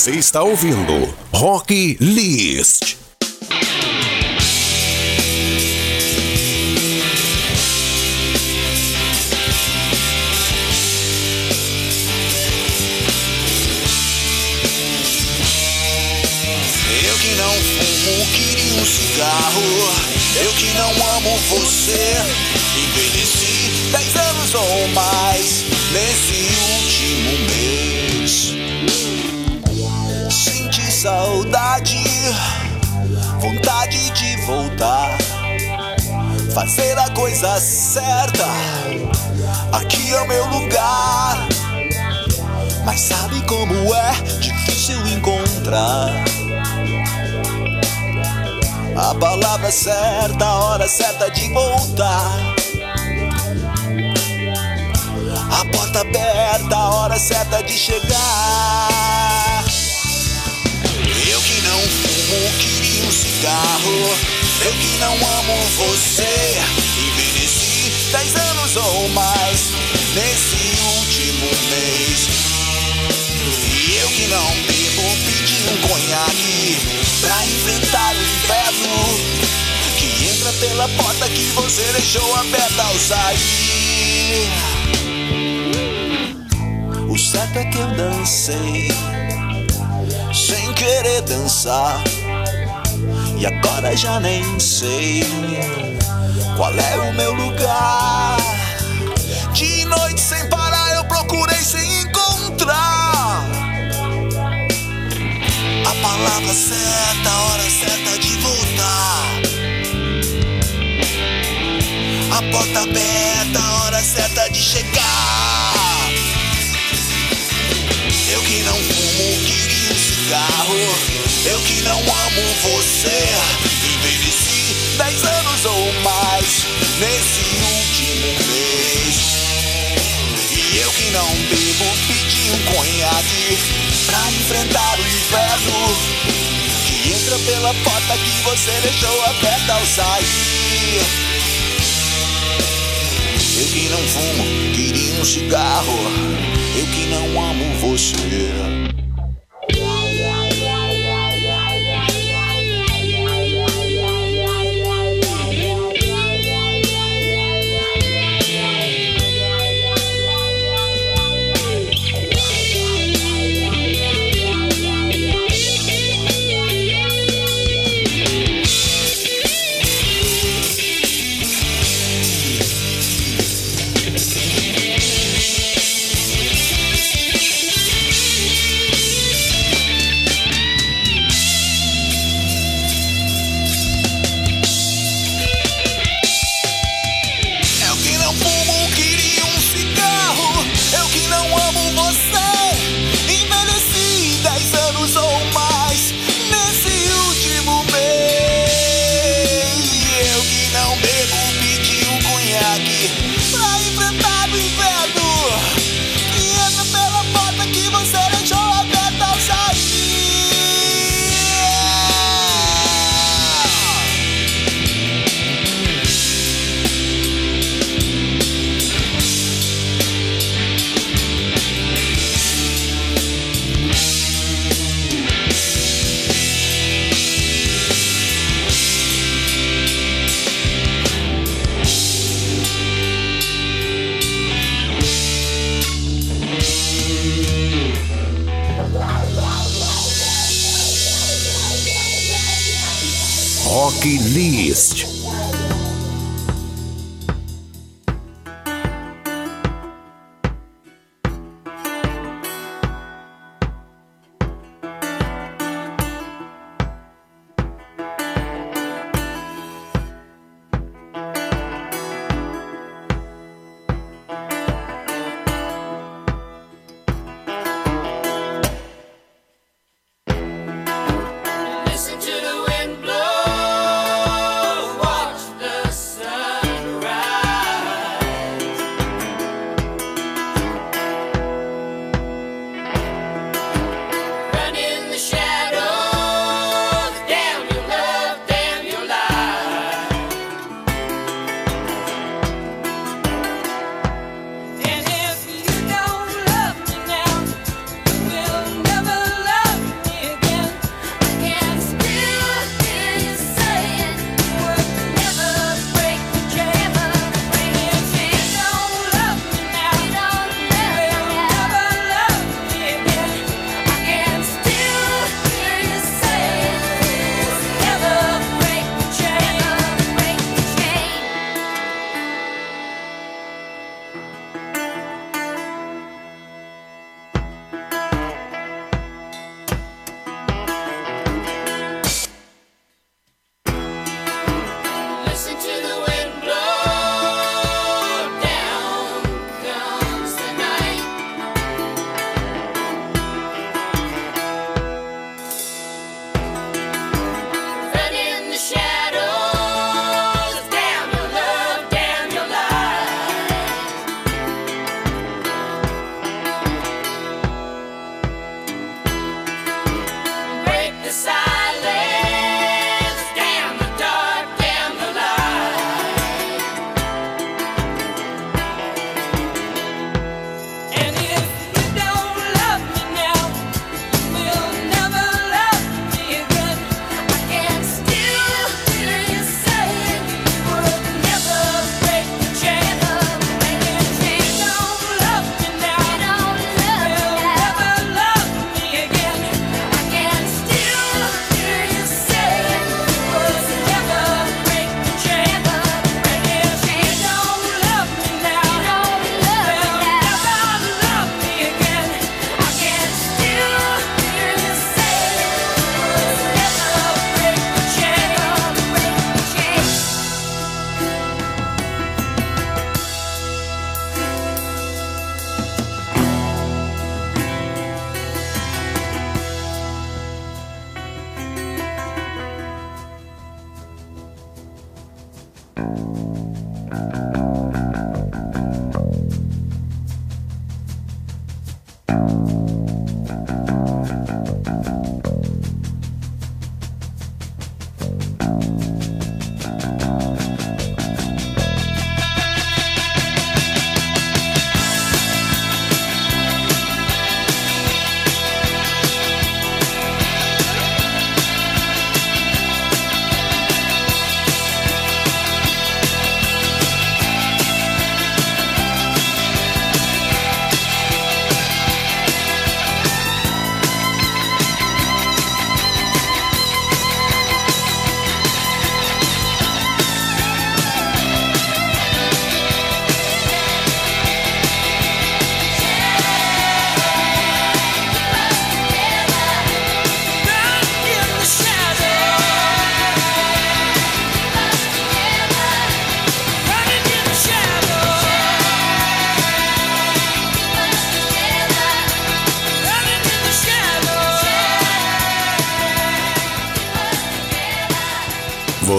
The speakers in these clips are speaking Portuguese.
Você está ouvindo Rock List. Eu que não fumo, queria um cigarro. Eu que não amo você. Fazer a coisa certa. Aqui é o meu lugar. Mas sabe como é difícil encontrar a palavra certa, a hora certa de voltar. A porta aberta, a hora certa de chegar. Eu que não fumo, queria um cigarro. Eu que não amo você. Envelheci dez anos ou mais nesse último mês. E eu que não bebo, pedi um conhaque pra enfrentar o inverno que entra pela porta que você deixou aberta ao sair. O certo é que eu dancei sem querer dançar. E agora já nem sei qual é o meu lugar. De noite sem parar eu procurei sem encontrar a palavra certa, a hora certa de voltar. A porta aberta, nesse último mês. E eu que não bebo, pedi um conhaque pra enfrentar o inferno que entra pela porta que você deixou aberta ao sair. Eu que não fumo, queria um cigarro. Eu que não amo você. Rock List.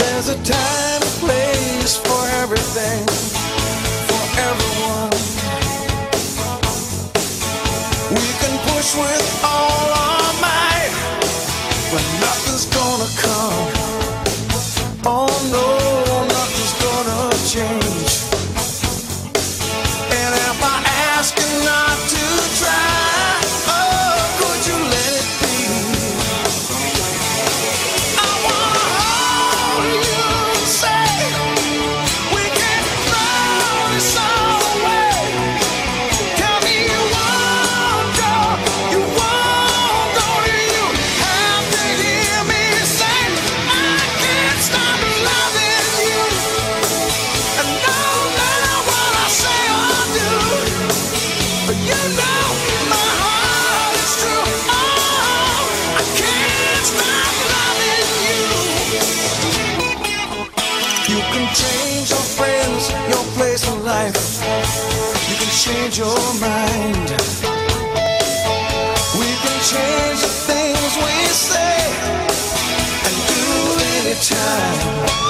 There's a time and place for everything, for everyone. We can push with all our might, but nothing's gonna come. time.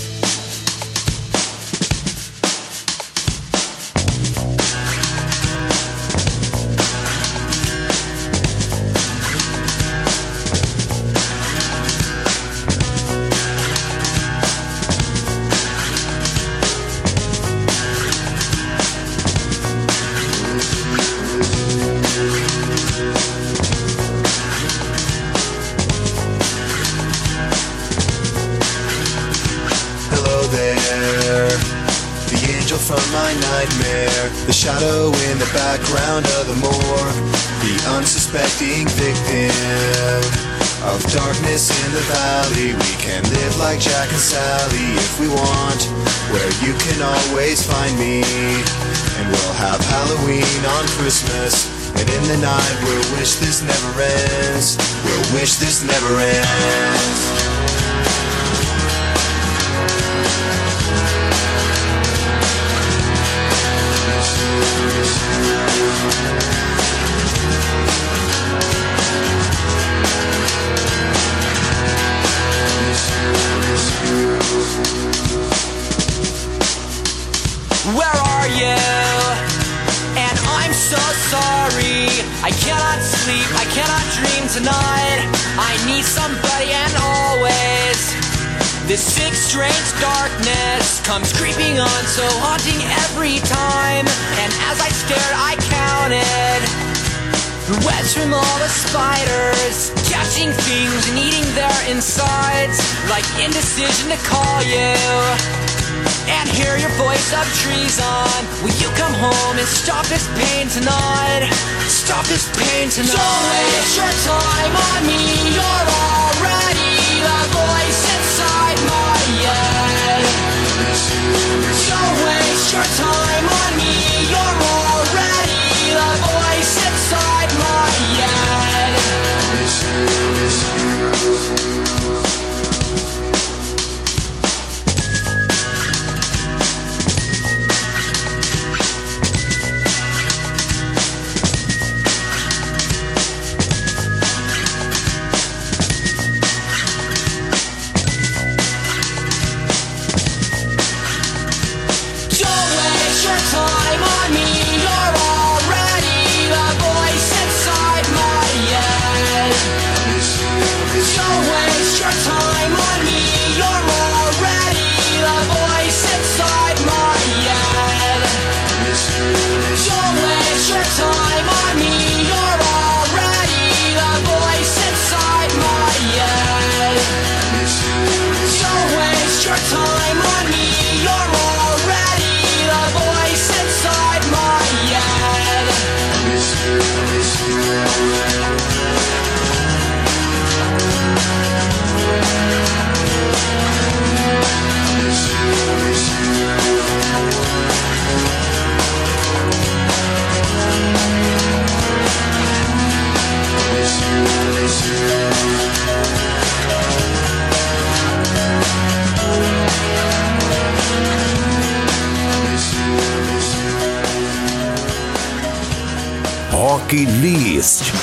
The shadow in the background of the moor the unsuspecting victim of darkness in the valley. We can live like Jack and Sally if we want, where you can always find me, and we'll have Halloween on Christmas. And in the night, we'll wish this never ends. We'll wish this never ends. I cannot sleep, I cannot dream tonight. I need somebody and always. This sick, strange darkness comes creeping on, so haunting every time. And as I stared, I counted the webs from all the spiders, catching things and eating their insides, like indecision to call you and hear your voice of treason. Will you come home and stop this pain tonight? Stop this pain tonight. Don't waste your time on me. You're already the voice inside my head. Don't waste your time Bucky Least.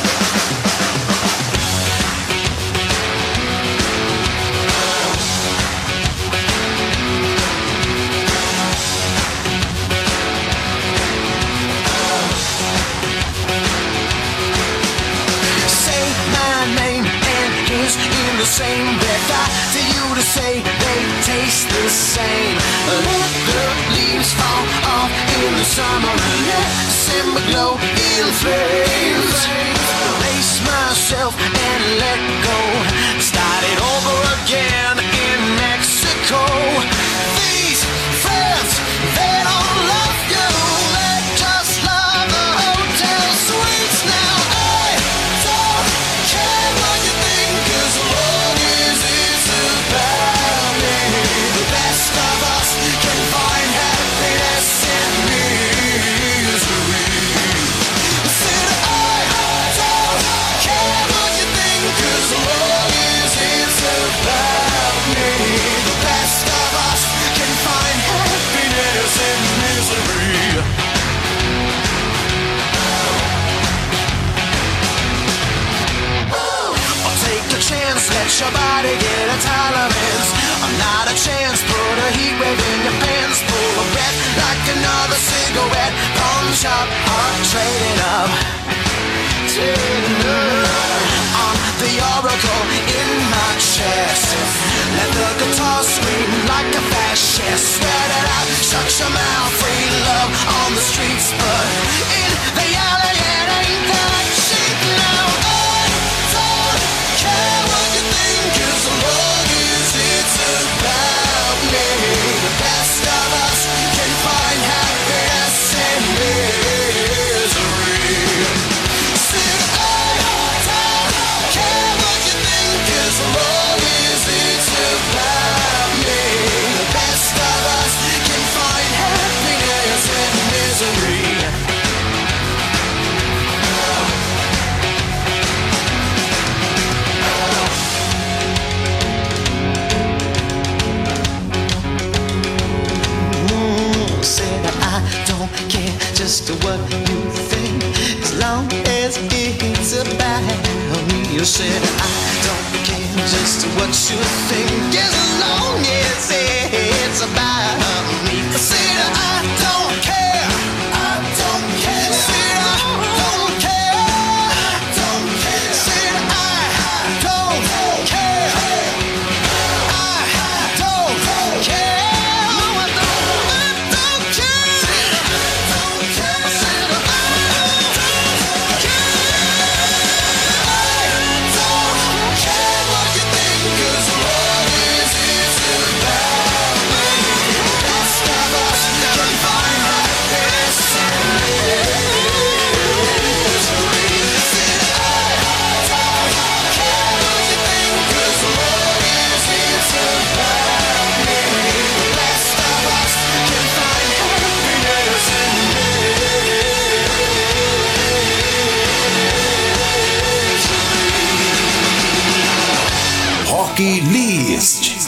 Let your body get a tolerance. I'm not a chance. Put a heat wave in your pants. Pull a breath like another cigarette. Palm shop, heart trading up. I'm the oracle in my chest. Let the guitar scream like a fascist. Sweat it out, shut your mouth. Free love on the streets, but in the alley it ain't that. Rock List.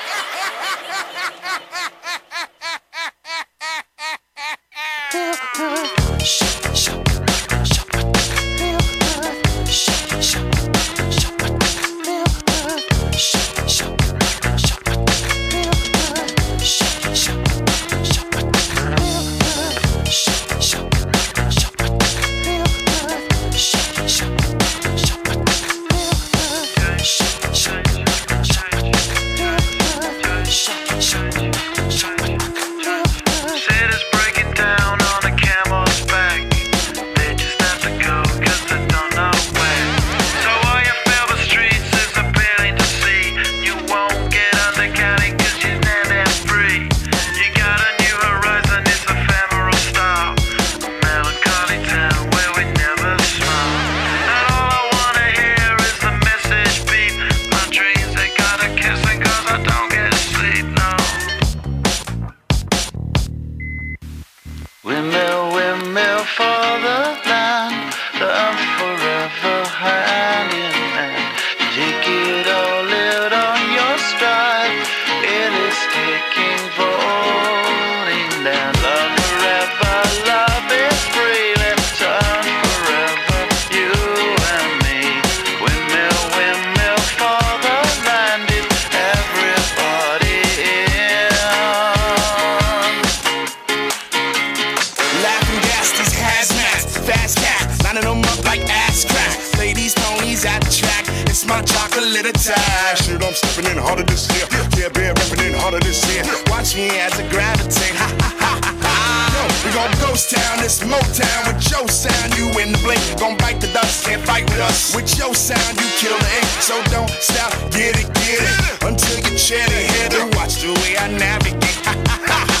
Motown with your sound. You in the blink, gon' bite the dust, can't fight with us. With your sound, you kill the ink. So don't stop, get it, get it. Until you chat ahead and watch the way I navigate.